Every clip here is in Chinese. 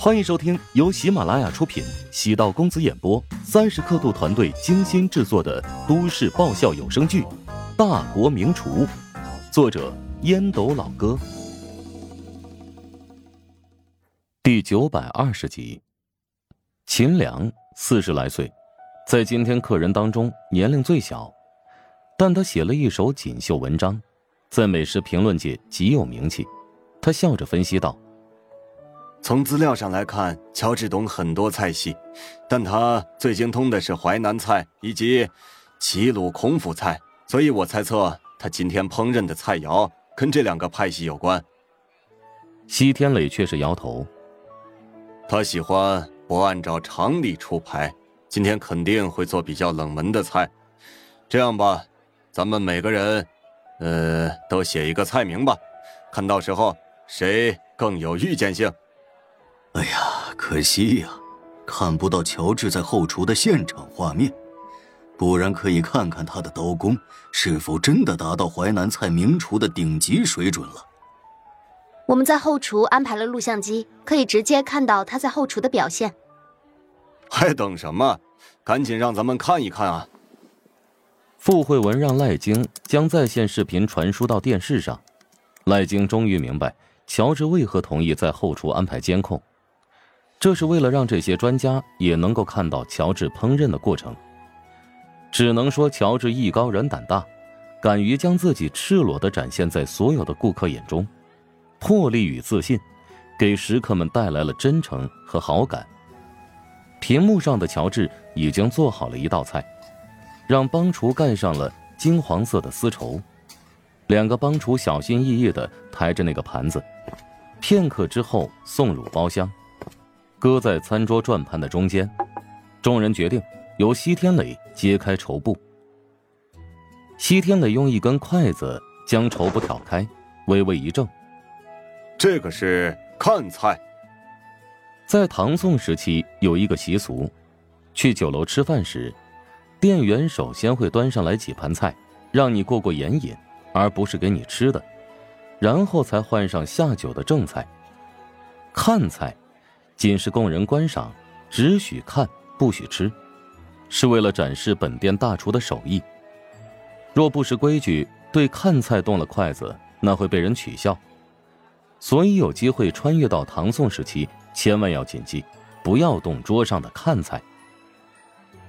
欢迎收听由喜马拉雅出品、喜道公子演播、三十刻度团队精心制作的都市爆笑有声剧《大国名厨》，作者烟斗老哥，第九百二十集。秦良四十来岁，在今天客人当中年龄最小，但他写了一首锦绣文章，在美食评论界极有名气。他笑着分析道。从资料上来看，乔治懂很多菜系，但他最精通的是淮南菜以及齐鲁孔府菜，所以我猜测他今天烹饪的菜肴跟这两个派系有关。西天磊却是摇头，他喜欢不按照常理出牌，今天肯定会做比较冷门的菜。这样吧，咱们每个人，呃，都写一个菜名吧，看到时候谁更有预见性。哎呀，可惜呀，看不到乔治在后厨的现场画面，不然可以看看他的刀工是否真的达到淮南菜名厨的顶级水准了。我们在后厨安排了录像机，可以直接看到他在后厨的表现。还等什么？赶紧让咱们看一看啊！傅慧文让赖晶将在线视频传输到电视上，赖晶终于明白乔治为何同意在后厨安排监控。这是为了让这些专家也能够看到乔治烹饪的过程。只能说乔治艺高人胆大，敢于将自己赤裸的展现在所有的顾客眼中，魄力与自信，给食客们带来了真诚和好感。屏幕上的乔治已经做好了一道菜，让帮厨盖上了金黄色的丝绸，两个帮厨小心翼翼的抬着那个盘子，片刻之后送入包厢。搁在餐桌转盘的中间，众人决定由西天磊揭开绸布。西天磊用一根筷子将绸布挑开，微微一怔。这个是看菜。在唐宋时期有一个习俗，去酒楼吃饭时，店员首先会端上来几盘菜，让你过过眼瘾，而不是给你吃的，然后才换上下酒的正菜。看菜。仅是供人观赏，只许看不许吃，是为了展示本店大厨的手艺。若不识规矩，对看菜动了筷子，那会被人取笑。所以有机会穿越到唐宋时期，千万要谨记，不要动桌上的看菜。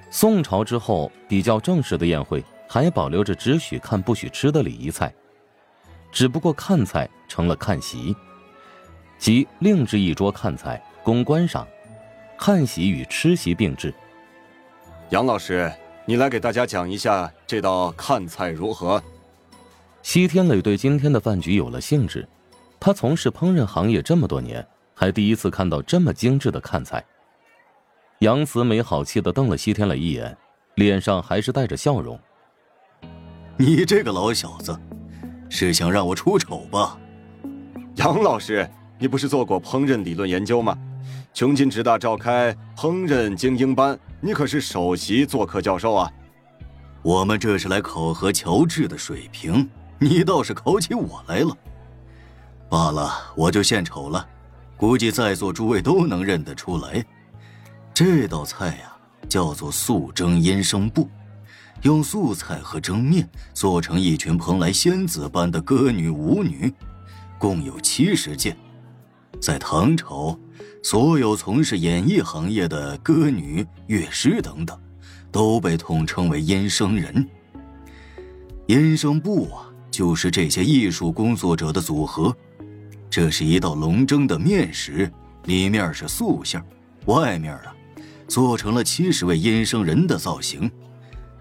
宋朝之后，比较正式的宴会还保留着只许看不许吃的礼仪菜，只不过看菜成了看席，即另置一桌看菜。供观赏，看席与吃席并置。杨老师，你来给大家讲一下这道看菜如何？西天磊对今天的饭局有了兴致，他从事烹饪行业这么多年，还第一次看到这么精致的看菜。杨慈没好气的瞪了西天磊一眼，脸上还是带着笑容。你这个老小子，是想让我出丑吧？杨老师，你不是做过烹饪理论研究吗？琼金职大召开烹饪精英班，你可是首席做客教授啊！我们这是来考核乔治的水平，你倒是考起我来了。罢了，我就献丑了，估计在座诸位都能认得出来。这道菜呀，叫做素蒸阴生布，用素菜和蒸面做成一群蓬莱仙子般的歌女舞女，共有七十件，在唐朝。所有从事演艺行业的歌女、乐师等等，都被统称为阴生人。阴生部啊，就是这些艺术工作者的组合。这是一道龙蒸的面食，里面是素馅外面啊，做成了七十位阴生人的造型。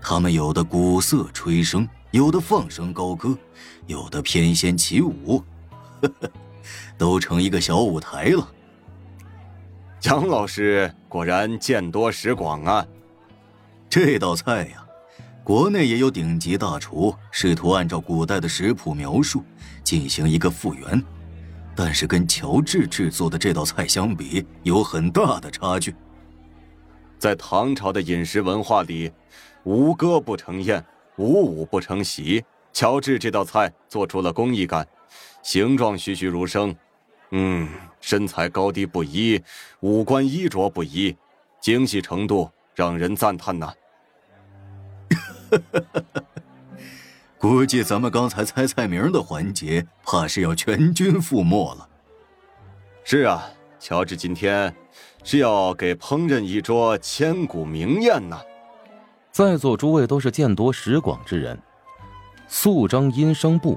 他们有的鼓瑟吹笙，有的放声高歌，有的翩跹起舞，呵呵，都成一个小舞台了。杨老师果然见多识广啊！这道菜呀，国内也有顶级大厨试图按照古代的食谱描述进行一个复原，但是跟乔治制作的这道菜相比，有很大的差距。在唐朝的饮食文化里，无歌不成宴，无舞不成席。乔治这道菜做出了工艺感，形状栩栩如生，嗯。身材高低不一，五官衣着不一，精细程度让人赞叹呐。估计咱们刚才猜菜名的环节，怕是要全军覆没了。是啊，乔治今天是要给烹饪一桌千古名宴呐。在座诸位都是见多识广之人，素张阴生布，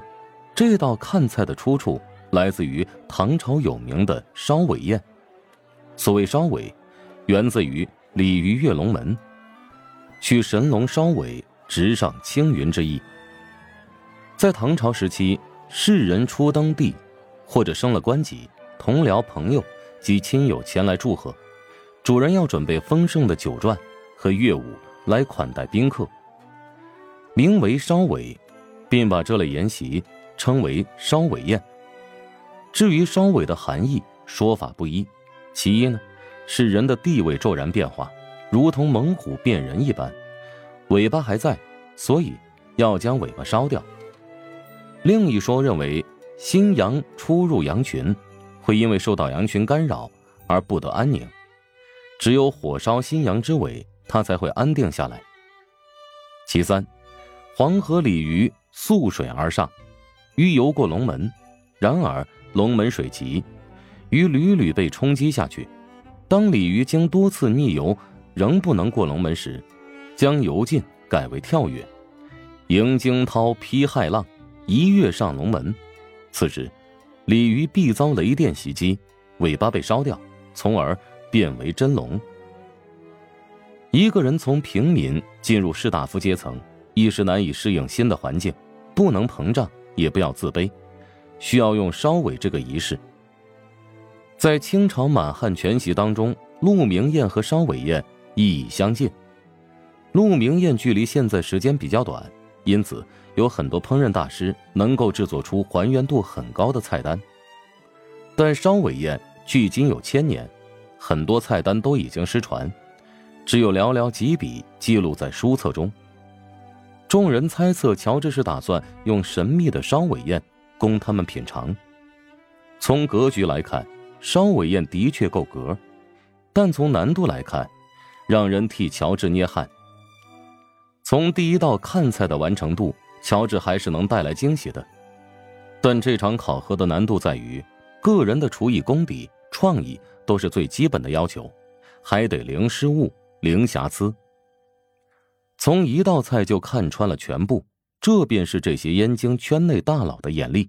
这道看菜的出处来自于唐朝有名的烧尾宴。所谓烧尾，源自于鲤鱼跃龙门，取神龙烧尾，直上青云之意。在唐朝时期，世人初登帝，或者升了官级，同僚、朋友及亲友前来祝贺，主人要准备丰盛的酒馔和乐舞来款待宾客，名为烧尾，并把这类筵席称为烧尾宴。至于烧尾的含义，说法不一。其一呢，是人的地位骤然变化，如同猛虎变人一般，尾巴还在，所以要将尾巴烧掉。另一说认为，新羊出入羊群，会因为受到羊群干扰而不得安宁，只有火烧新羊之尾，它才会安定下来。其三，黄河鲤鱼溯水而上，鱼游过龙门，然而龙门水急，鱼屡屡被冲击下去。当鲤鱼经多次逆游仍不能过龙门时，将游进改为跳跃，迎惊涛劈骇浪。一跃上龙门，此时，鲤鱼必遭雷电袭击，尾巴被烧掉，从而变为真龙。一个人从平民进入士大夫阶层，一时难以适应新的环境，不能膨胀，也不要自卑，需要用烧尾这个仪式。在清朝满汉全席当中，鹿鸣宴和烧尾宴意义相近。鹿鸣宴距离现在时间比较短，因此。有很多烹饪大师能够制作出还原度很高的菜单，但烧尾宴距今有千年，很多菜单都已经失传，只有寥寥几笔记录在书册中。众人猜测，乔治是打算用神秘的烧尾宴供他们品尝。从格局来看，烧尾宴的确够格，但从难度来看，让人替乔治捏汗。从第一道看菜的完成度。乔治还是能带来惊喜的，但这场考核的难度在于，个人的厨艺功底、创意都是最基本的要求，还得零失误、零瑕疵。从一道菜就看穿了全部，这便是这些燕京圈内大佬的眼力。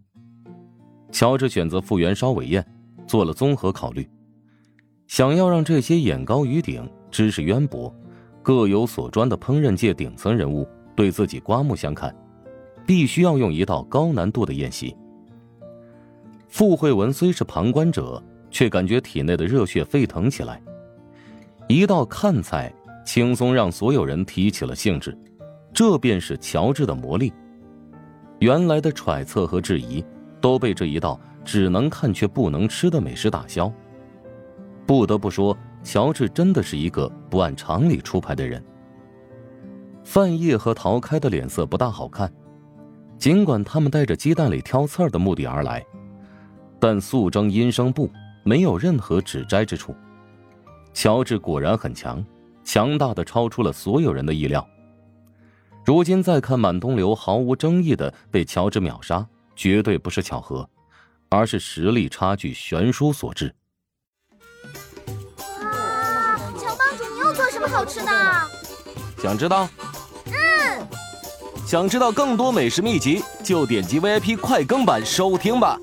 乔治选择复原烧尾宴，做了综合考虑，想要让这些眼高于顶、知识渊博、各有所专的烹饪界顶层人物对自己刮目相看。必须要用一道高难度的宴席。傅慧文虽是旁观者，却感觉体内的热血沸腾起来。一道看菜，轻松让所有人提起了兴致，这便是乔治的魔力。原来的揣测和质疑，都被这一道只能看却不能吃的美食打消。不得不说，乔治真的是一个不按常理出牌的人。范晔和陶开的脸色不大好看。尽管他们带着鸡蛋里挑刺儿的目的而来，但素蒸阴生布没有任何指摘之处。乔治果然很强，强大的超出了所有人的意料。如今再看满东流毫无争议的被乔治秒杀，绝对不是巧合，而是实力差距悬殊所致。哇，乔帮主，你又做什么好吃的？想知道？嗯想知道更多美食秘籍，就点击 VIP 快更版收听吧。